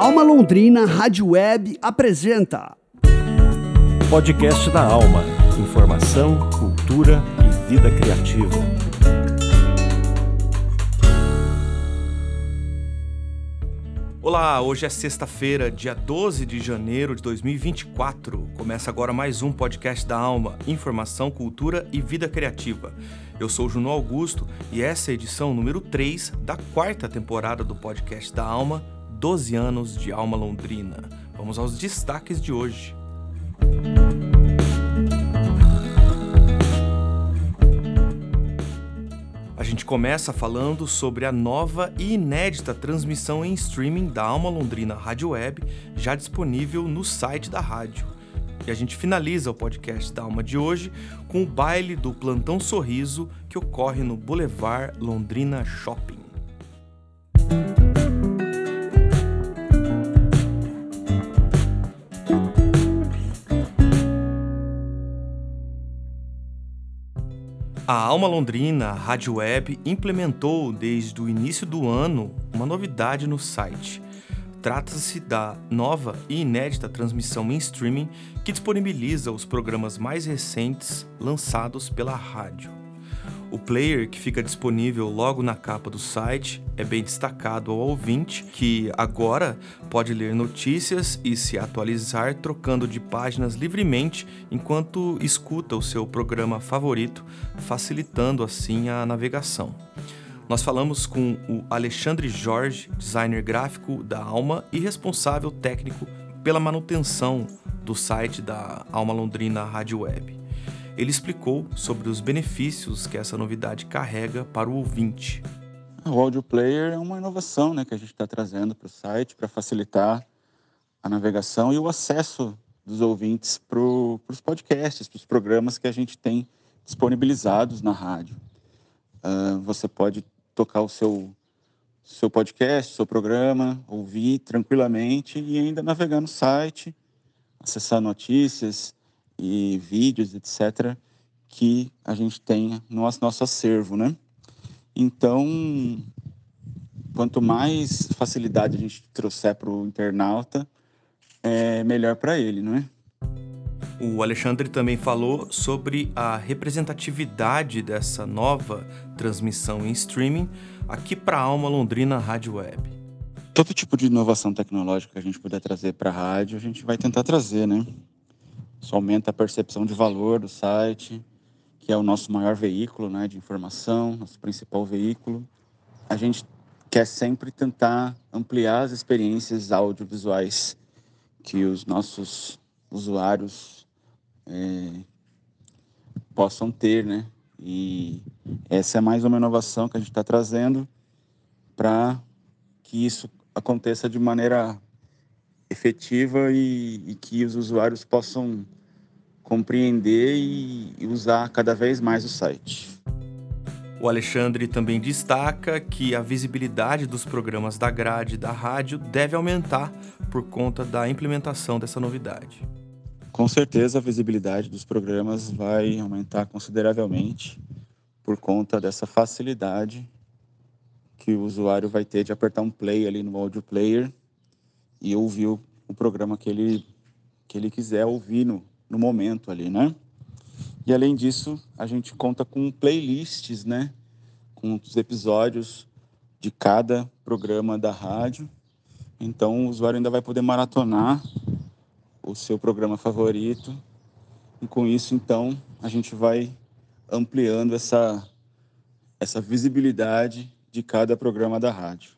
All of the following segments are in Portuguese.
Alma Londrina Rádio Web apresenta Podcast da Alma. Informação, cultura e vida criativa. Olá, hoje é sexta-feira, dia 12 de janeiro de 2024. Começa agora mais um podcast da Alma, Informação, Cultura e Vida Criativa. Eu sou Juno Augusto e essa é a edição número 3 da quarta temporada do podcast da Alma, 12 anos de Alma Londrina. Vamos aos destaques de hoje. A gente começa falando sobre a nova e inédita transmissão em streaming da Alma Londrina Rádio Web, já disponível no site da rádio. E a gente finaliza o podcast da Alma de hoje com o baile do Plantão Sorriso que ocorre no Boulevard Londrina Shopping. A Alma Londrina Rádio Web implementou desde o início do ano uma novidade no site. Trata-se da nova e inédita transmissão em streaming que disponibiliza os programas mais recentes lançados pela rádio. O player que fica disponível logo na capa do site é bem destacado ao ouvinte, que agora pode ler notícias e se atualizar trocando de páginas livremente enquanto escuta o seu programa favorito, facilitando assim a navegação. Nós falamos com o Alexandre Jorge, designer gráfico da Alma e responsável técnico pela manutenção do site da Alma Londrina Rádio Web. Ele explicou sobre os benefícios que essa novidade carrega para o ouvinte. O Audio Player é uma inovação né, que a gente está trazendo para o site para facilitar a navegação e o acesso dos ouvintes para os podcasts, para os programas que a gente tem disponibilizados na rádio. Uh, você pode tocar o seu, seu podcast, seu programa, ouvir tranquilamente e ainda navegar no site, acessar notícias, e vídeos, etc., que a gente tem no nosso acervo, né? Então, quanto mais facilidade a gente trouxer para o internauta, é melhor para ele, não é? O Alexandre também falou sobre a representatividade dessa nova transmissão em streaming aqui para a Alma Londrina Rádio Web. Todo tipo de inovação tecnológica que a gente puder trazer para a rádio, a gente vai tentar trazer, né? Isso aumenta a percepção de valor do site, que é o nosso maior veículo né, de informação, nosso principal veículo. A gente quer sempre tentar ampliar as experiências audiovisuais que os nossos usuários é, possam ter, né? E essa é mais uma inovação que a gente está trazendo para que isso aconteça de maneira efetiva e, e que os usuários possam compreender e, e usar cada vez mais o site. O Alexandre também destaca que a visibilidade dos programas da grade da rádio deve aumentar por conta da implementação dessa novidade. Com certeza a visibilidade dos programas vai aumentar consideravelmente por conta dessa facilidade que o usuário vai ter de apertar um play ali no audio player e ouvir o, o programa que ele, que ele quiser ouvir no, no momento ali, né? E além disso, a gente conta com playlists, né? Com os episódios de cada programa da rádio. Então, o usuário ainda vai poder maratonar o seu programa favorito. E com isso, então, a gente vai ampliando essa, essa visibilidade de cada programa da rádio.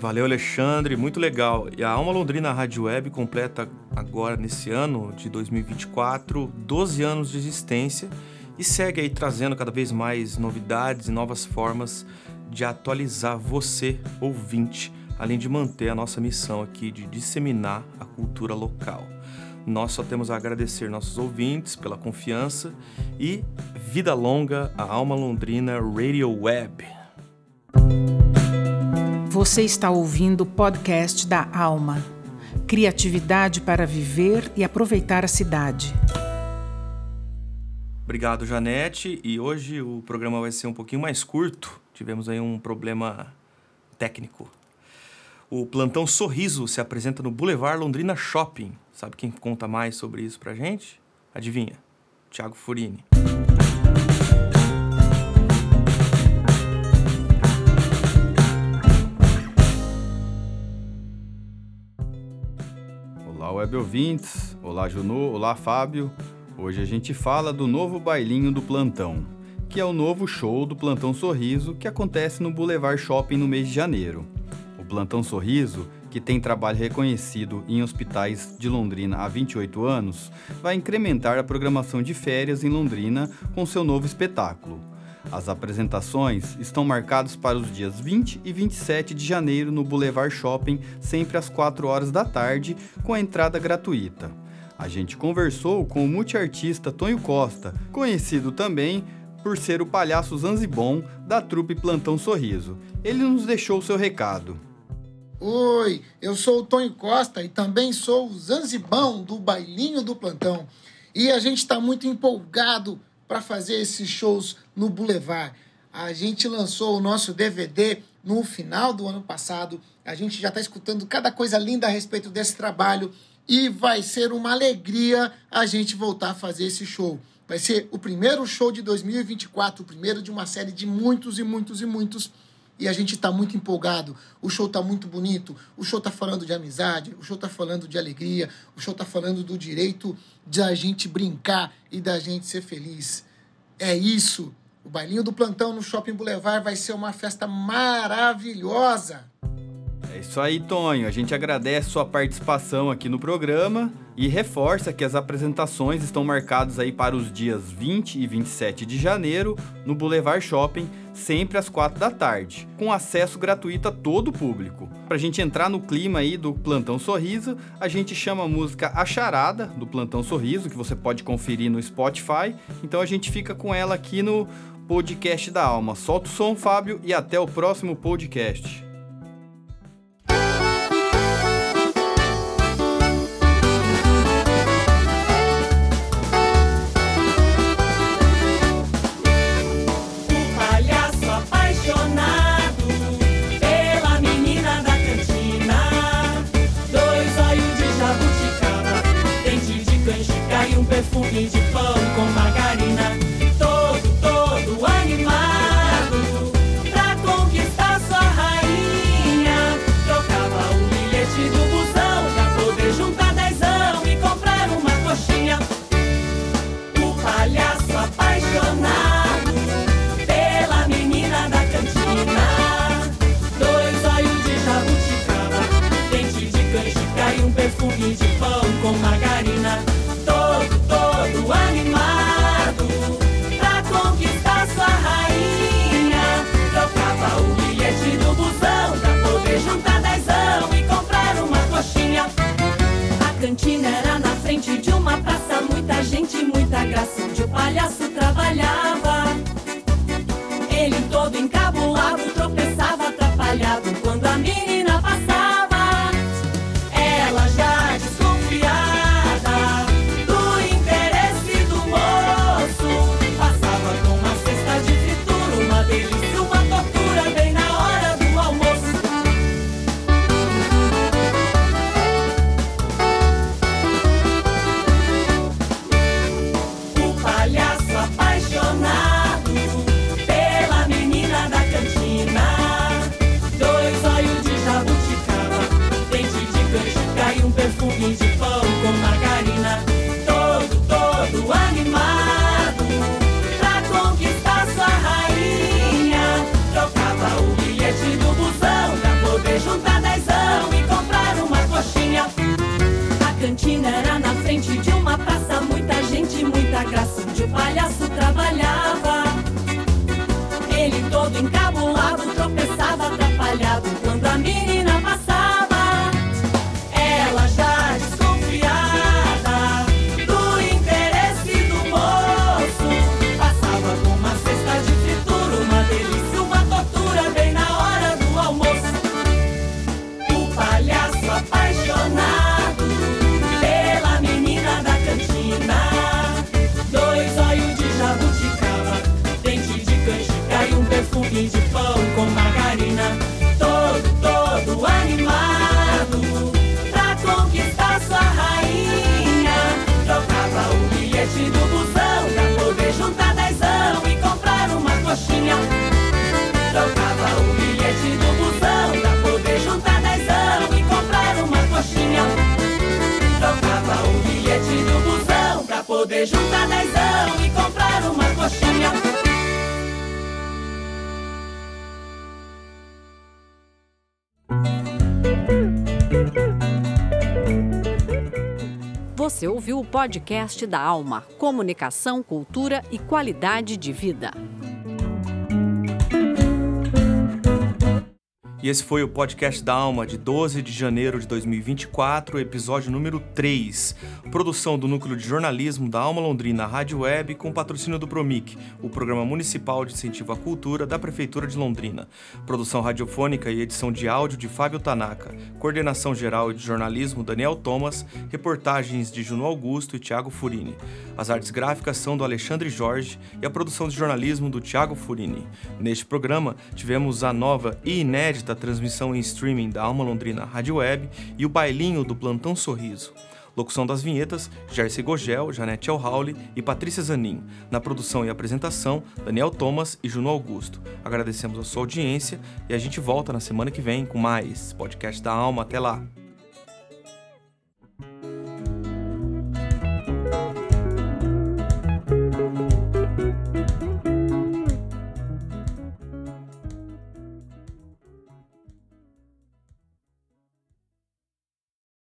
Valeu, Alexandre, muito legal. E a Alma Londrina Rádio Web completa agora, nesse ano de 2024, 12 anos de existência e segue aí trazendo cada vez mais novidades e novas formas de atualizar você, ouvinte, além de manter a nossa missão aqui de disseminar a cultura local. Nós só temos a agradecer nossos ouvintes pela confiança e vida longa a Alma Londrina Radio Web. Você está ouvindo o podcast da Alma. Criatividade para viver e aproveitar a cidade. Obrigado, Janete. E hoje o programa vai ser um pouquinho mais curto. Tivemos aí um problema técnico. O plantão Sorriso se apresenta no Boulevard Londrina Shopping. Sabe quem conta mais sobre isso pra gente? Adivinha? Thiago Furini. Web ouvintes. Olá, Junô. Olá, Fábio. Hoje a gente fala do novo bailinho do plantão, que é o novo show do Plantão Sorriso que acontece no Boulevard Shopping no mês de janeiro. O Plantão Sorriso, que tem trabalho reconhecido em hospitais de Londrina há 28 anos, vai incrementar a programação de férias em Londrina com seu novo espetáculo. As apresentações estão marcadas para os dias 20 e 27 de janeiro no Boulevard Shopping, sempre às 4 horas da tarde, com a entrada gratuita. A gente conversou com o multiartista Tonho Costa, conhecido também por ser o palhaço Zanzibon da trupe Plantão Sorriso. Ele nos deixou seu recado. Oi, eu sou o Tonho Costa e também sou o Zanzibão do Bailinho do Plantão. E a gente está muito empolgado para fazer esses shows no Boulevard. A gente lançou o nosso DVD no final do ano passado. A gente já está escutando cada coisa linda a respeito desse trabalho e vai ser uma alegria a gente voltar a fazer esse show. Vai ser o primeiro show de 2024, o primeiro de uma série de muitos e muitos e muitos. E a gente está muito empolgado. O show está muito bonito. O show está falando de amizade. O show está falando de alegria. O show está falando do direito de a gente brincar e da gente ser feliz. É isso. O bailinho do plantão no Shopping Boulevard vai ser uma festa maravilhosa. É isso aí, Tonho. A gente agradece sua participação aqui no programa e reforça que as apresentações estão marcadas aí para os dias 20 e 27 de janeiro no Boulevard Shopping, sempre às 4 da tarde, com acesso gratuito a todo o público. Para a gente entrar no clima aí do Plantão Sorriso, a gente chama a música A Charada do Plantão Sorriso, que você pode conferir no Spotify. Então a gente fica com ela aqui no podcast da Alma. Solta o som, Fábio, e até o próximo podcast. pão com margarina, todo, todo animado, pra conquistar sua rainha. Trocava o bilhete do busão pra poder juntar dezão e comprar uma coxinha. Trocava o bilhete do busão pra poder juntar dezão e comprar uma coxinha. Trocava o bilhete do busão pra poder juntar dezão e comprar uma Você ouviu o podcast da Alma, Comunicação, Cultura e Qualidade de Vida. Esse foi o podcast da Alma de 12 de janeiro de 2024, episódio número 3. Produção do Núcleo de Jornalismo da Alma Londrina Rádio Web com patrocínio do Promic, o Programa Municipal de Incentivo à Cultura da Prefeitura de Londrina. Produção radiofônica e edição de áudio de Fábio Tanaka. Coordenação geral de jornalismo Daniel Thomas. Reportagens de Juno Augusto e Tiago Furini. As artes gráficas são do Alexandre Jorge e a produção de jornalismo do Tiago Furini. Neste programa, tivemos a nova e inédita transmissão em streaming da Alma Londrina Rádio Web e o bailinho do Plantão Sorriso. Locução das vinhetas, Jersey Gogel, Janete Elhauli e Patrícia Zanin. Na produção e apresentação, Daniel Thomas e Juno Augusto. Agradecemos a sua audiência e a gente volta na semana que vem com mais podcast da Alma. Até lá!